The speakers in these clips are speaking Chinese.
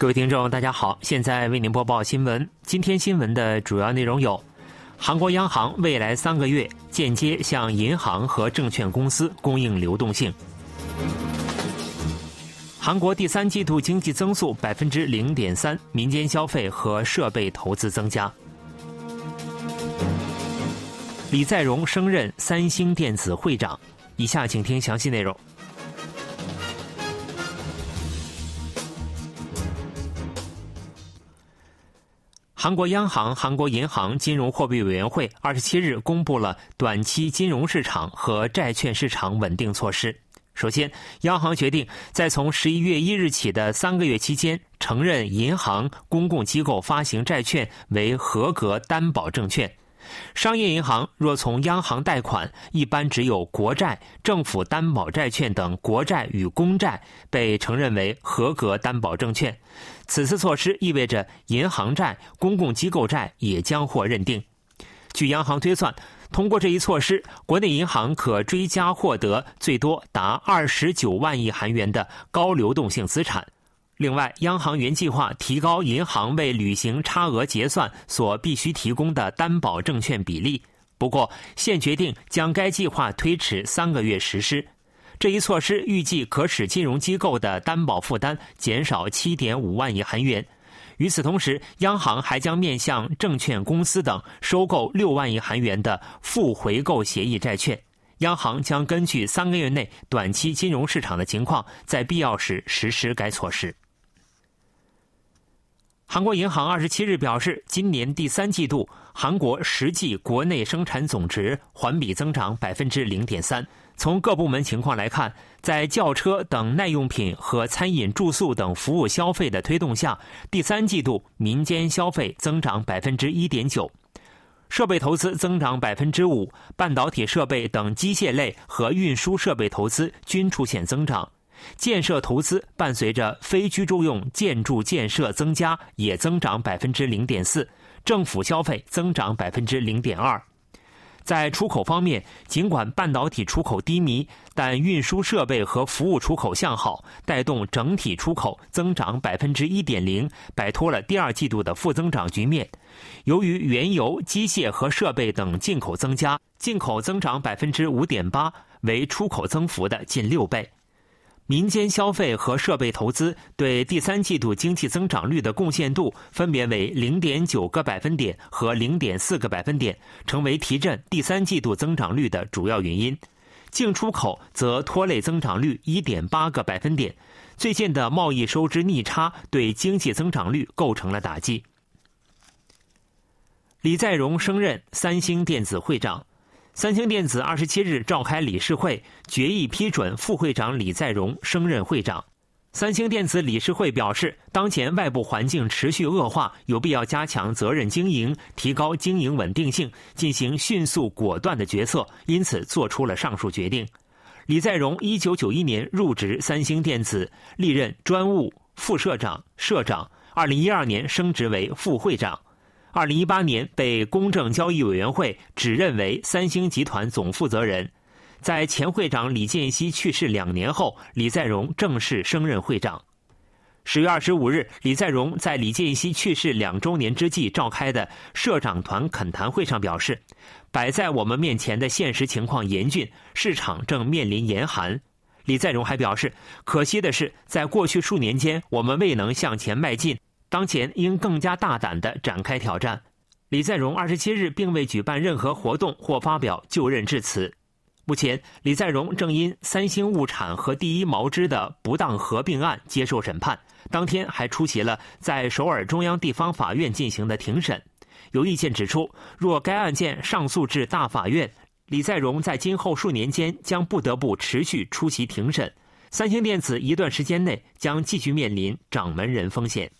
各位听众，大家好，现在为您播报新闻。今天新闻的主要内容有：韩国央行未来三个月间接向银行和证券公司供应流动性；韩国第三季度经济增速百分之零点三，民间消费和设备投资增加；李在镕升任三星电子会长。以下请听详细内容。韩国央行、韩国银行金融货币委员会二十七日公布了短期金融市场和债券市场稳定措施。首先，央行决定在从十一月一日起的三个月期间，承认银行、公共机构发行债券为合格担保证券。商业银行若从央行贷款，一般只有国债、政府担保债券等国债与公债被承认为合格担保证券。此次措施意味着银行债、公共机构债也将获认定。据央行推算，通过这一措施，国内银行可追加获得最多达二十九万亿韩元的高流动性资产。另外，央行原计划提高银行为履行差额结算所必须提供的担保证券比例，不过现决定将该计划推迟三个月实施。这一措施预计可使金融机构的担保负担减少七点五万亿韩元。与此同时，央行还将面向证券公司等收购六万亿韩元的负回购协议债券。央行将根据三个月内短期金融市场的情况，在必要时实施该措施。韩国银行二十七日表示，今年第三季度韩国实际国内生产总值环比增长百分之零点三。从各部门情况来看，在轿车等耐用品和餐饮、住宿等服务消费的推动下，第三季度民间消费增长百分之一点九，设备投资增长百分之五，半导体设备等机械类和运输设备投资均出现增长。建设投资伴随着非居住用建筑建设增加，也增长百分之零点四；政府消费增长百分之零点二。在出口方面，尽管半导体出口低迷，但运输设备和服务出口向好，带动整体出口增长百分之一点零，摆脱了第二季度的负增长局面。由于原油、机械和设备等进口增加，进口增长百分之五点八，为出口增幅的近六倍。民间消费和设备投资对第三季度经济增长率的贡献度分别为零点九个百分点和零点四个百分点，成为提振第三季度增长率的主要原因。净出口则拖累增长率一点八个百分点。最近的贸易收支逆差对经济增长率构成了打击。李在镕升任三星电子会长。三星电子二十七日召开理事会，决议批准副会长李在镕升任会长。三星电子理事会表示，当前外部环境持续恶化，有必要加强责任经营，提高经营稳定性，进行迅速果断的决策，因此做出了上述决定。李在镕一九九一年入职三星电子，历任专务副社长、社长，二零一二年升职为副会长。二零一八年被公正交易委员会指认为三星集团总负责人，在前会长李健熙去世两年后，李在镕正式升任会长。十月二十五日，李在镕在李健熙去世两周年之际召开的社长团恳谈会上表示：“摆在我们面前的现实情况严峻，市场正面临严寒。”李在镕还表示：“可惜的是，在过去数年间，我们未能向前迈进。”当前应更加大胆地展开挑战。李在镕二十七日并未举办任何活动或发表就任致辞。目前，李在镕正因三星物产和第一毛织的不当合并案接受审判，当天还出席了在首尔中央地方法院进行的庭审。有意见指出，若该案件上诉至大法院，李在镕在今后数年间将不得不持续出席庭审，三星电子一段时间内将继续面临掌门人风险。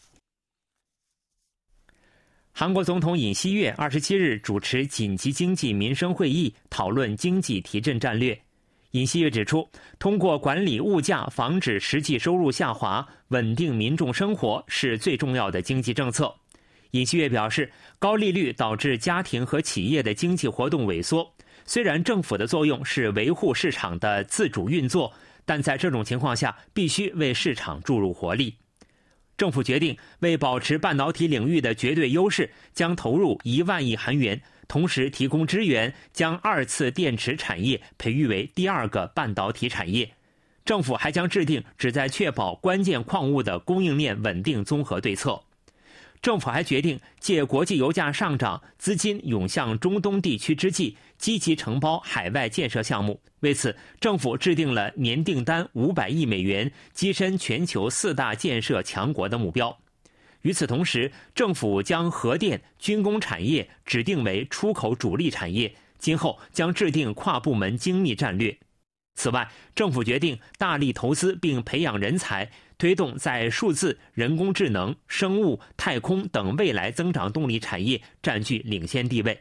韩国总统尹锡悦二十七日主持紧急经济民生会议，讨论经济提振战略。尹锡悦指出，通过管理物价，防止实际收入下滑，稳定民众生活是最重要的经济政策。尹锡悦表示，高利率导致家庭和企业的经济活动萎缩。虽然政府的作用是维护市场的自主运作，但在这种情况下，必须为市场注入活力。政府决定为保持半导体领域的绝对优势，将投入一万亿韩元，同时提供支援，将二次电池产业培育为第二个半导体产业。政府还将制定旨在确保关键矿物的供应链稳定综合对策。政府还决定借国际油价上涨、资金涌向中东地区之际，积极承包海外建设项目。为此，政府制定了年订单五百亿美元、跻身全球四大建设强国的目标。与此同时，政府将核电、军工产业指定为出口主力产业，今后将制定跨部门精密战略。此外，政府决定大力投资并培养人才。推动在数字、人工智能、生物、太空等未来增长动力产业占据领先地位。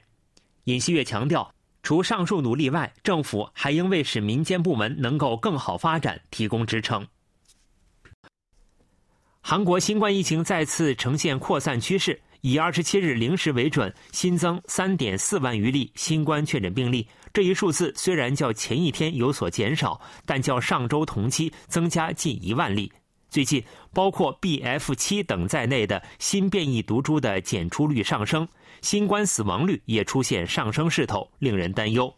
尹锡悦强调，除上述努力外，政府还应为使民间部门能够更好发展提供支撑。韩国新冠疫情再次呈现扩散趋势，以二十七日零时为准，新增三点四万余例新冠确诊病例。这一数字虽然较前一天有所减少，但较上周同期增加近一万例。最近，包括 BF 七等在内的新变异毒株的检出率上升，新冠死亡率也出现上升势头，令人担忧。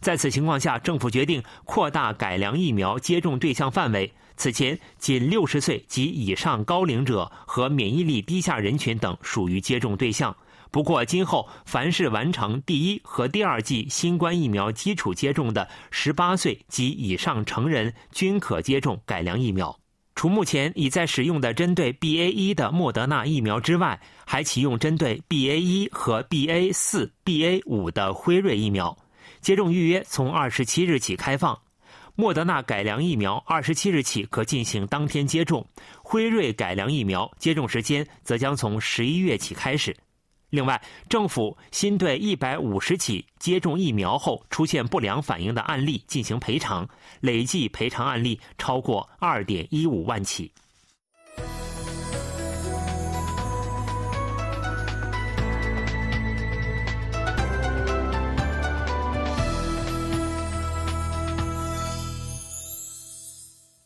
在此情况下，政府决定扩大改良疫苗接种对象范围。此前，仅六十岁及以上高龄者和免疫力低下人群等属于接种对象。不过，今后凡是完成第一和第二剂新冠疫苗基础接种的十八岁及以上成人，均可接种改良疫苗。除目前已在使用的针对 BA 一的莫德纳疫苗之外，还启用针对 BA 一和 BA 四、BA 五的辉瑞疫苗。接种预约从二十七日起开放。莫德纳改良疫苗二十七日起可进行当天接种，辉瑞改良疫苗接种时间则将从十一月起开始。另外，政府新对一百五十起接种疫苗后出现不良反应的案例进行赔偿，累计赔偿案例超过二点一五万起。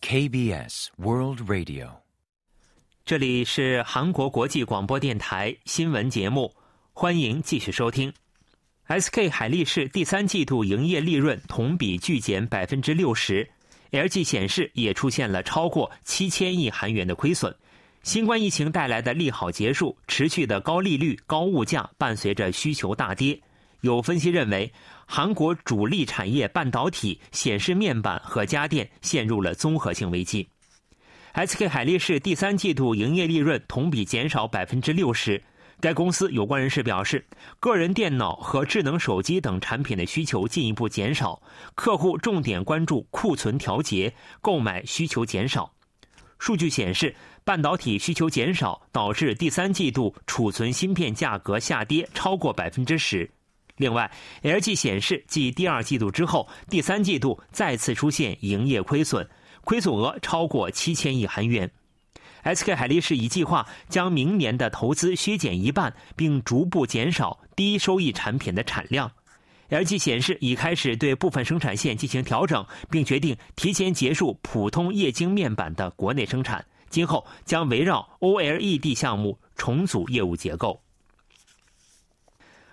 KBS World Radio，这里是韩国国际广播电台新闻节目。欢迎继续收听。SK 海力士第三季度营业利润同比巨减百分之六十，LG 显示也出现了超过七千亿韩元的亏损。新冠疫情带来的利好结束，持续的高利率、高物价伴随着需求大跌。有分析认为，韩国主力产业半导体、显示面板和家电陷入了综合性危机。SK 海力士第三季度营业利润同比减少百分之六十。该公司有关人士表示，个人电脑和智能手机等产品的需求进一步减少，客户重点关注库存调节，购买需求减少。数据显示，半导体需求减少导致第三季度储存芯片价格下跌超过百分之十。另外，LG 显示继第二季度之后，第三季度再次出现营业亏损，亏损额超过七千亿韩元。SK 海力士已计划将明年的投资削减一半，并逐步减少低收益产品的产量。LG 显示已开始对部分生产线进行调整，并决定提前结束普通液晶面板的国内生产，今后将围绕 OLED 项目重组业务结构。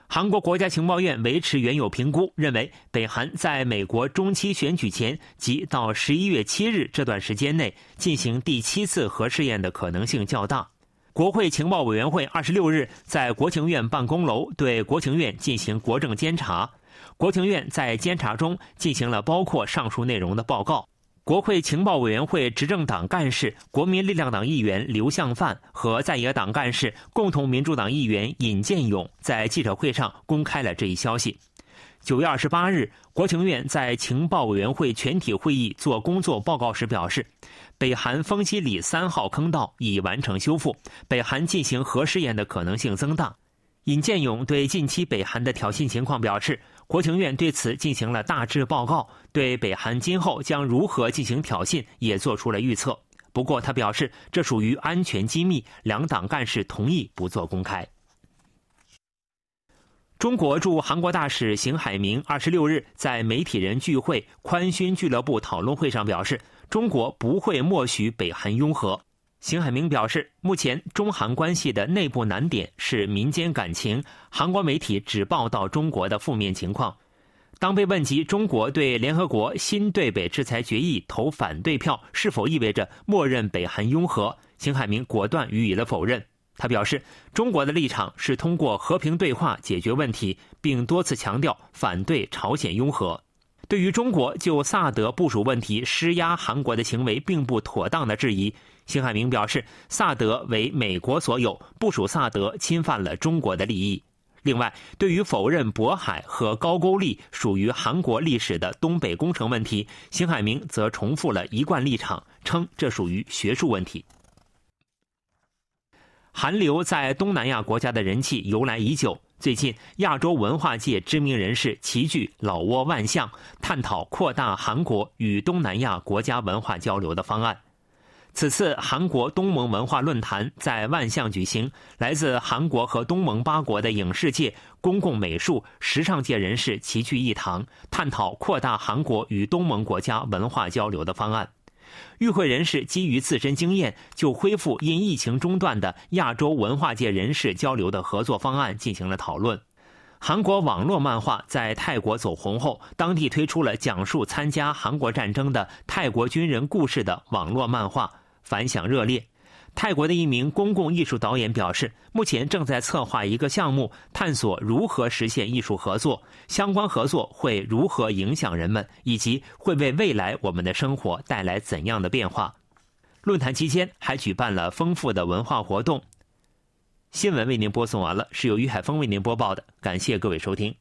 韩国国家情报院维持原有评估，认为北韩在美国中期选举前及到十一月七日这段时间内进行第七次核试验的可能性较大。国会情报委员会二十六日在国情院办公楼对国情院进行国政监察，国情院在监察中进行了包括上述内容的报告。国会情报委员会执政党干事、国民力量党议员刘向范和在野党干事、共同民主党议员尹建勇在记者会上公开了这一消息。九月二十八日，国情院在情报委员会全体会议做工作报告时表示，北韩丰西里三号坑道已完成修复，北韩进行核试验的可能性增大。尹建勇对近期北韩的挑衅情况表示。国情院对此进行了大致报告，对北韩今后将如何进行挑衅也做出了预测。不过，他表示这属于安全机密，两党干事同意不做公开。中国驻韩国大使邢海明二十六日在媒体人聚会“宽勋俱乐部”讨论会上表示，中国不会默许北韩拥核。邢海明表示，目前中韩关系的内部难点是民间感情，韩国媒体只报道中国的负面情况。当被问及中国对联合国新对北制裁决议投反对票是否意味着默认北韩拥核，邢海明果断予以了否认。他表示，中国的立场是通过和平对话解决问题，并多次强调反对朝鲜拥核。对于中国就萨德部署问题施压韩国的行为并不妥当的质疑，邢海明表示，萨德为美国所有，部署萨德侵犯了中国的利益。另外，对于否认渤海和高句丽属于韩国历史的东北工程问题，邢海明则重复了一贯立场，称这属于学术问题。韩流在东南亚国家的人气由来已久。最近，亚洲文化界知名人士齐聚老挝万象，探讨扩大韩国与东南亚国家文化交流的方案。此次韩国东盟文化论坛在万象举行，来自韩国和东盟八国的影视界、公共美术、时尚界人士齐聚一堂，探讨扩大韩国与东盟国家文化交流的方案。与会人士基于自身经验，就恢复因疫情中断的亚洲文化界人士交流的合作方案进行了讨论。韩国网络漫画在泰国走红后，当地推出了讲述参加韩国战争的泰国军人故事的网络漫画，反响热烈。泰国的一名公共艺术导演表示，目前正在策划一个项目，探索如何实现艺术合作，相关合作会如何影响人们，以及会为未来我们的生活带来怎样的变化。论坛期间还举办了丰富的文化活动。新闻为您播送完了，是由于海峰为您播报的，感谢各位收听。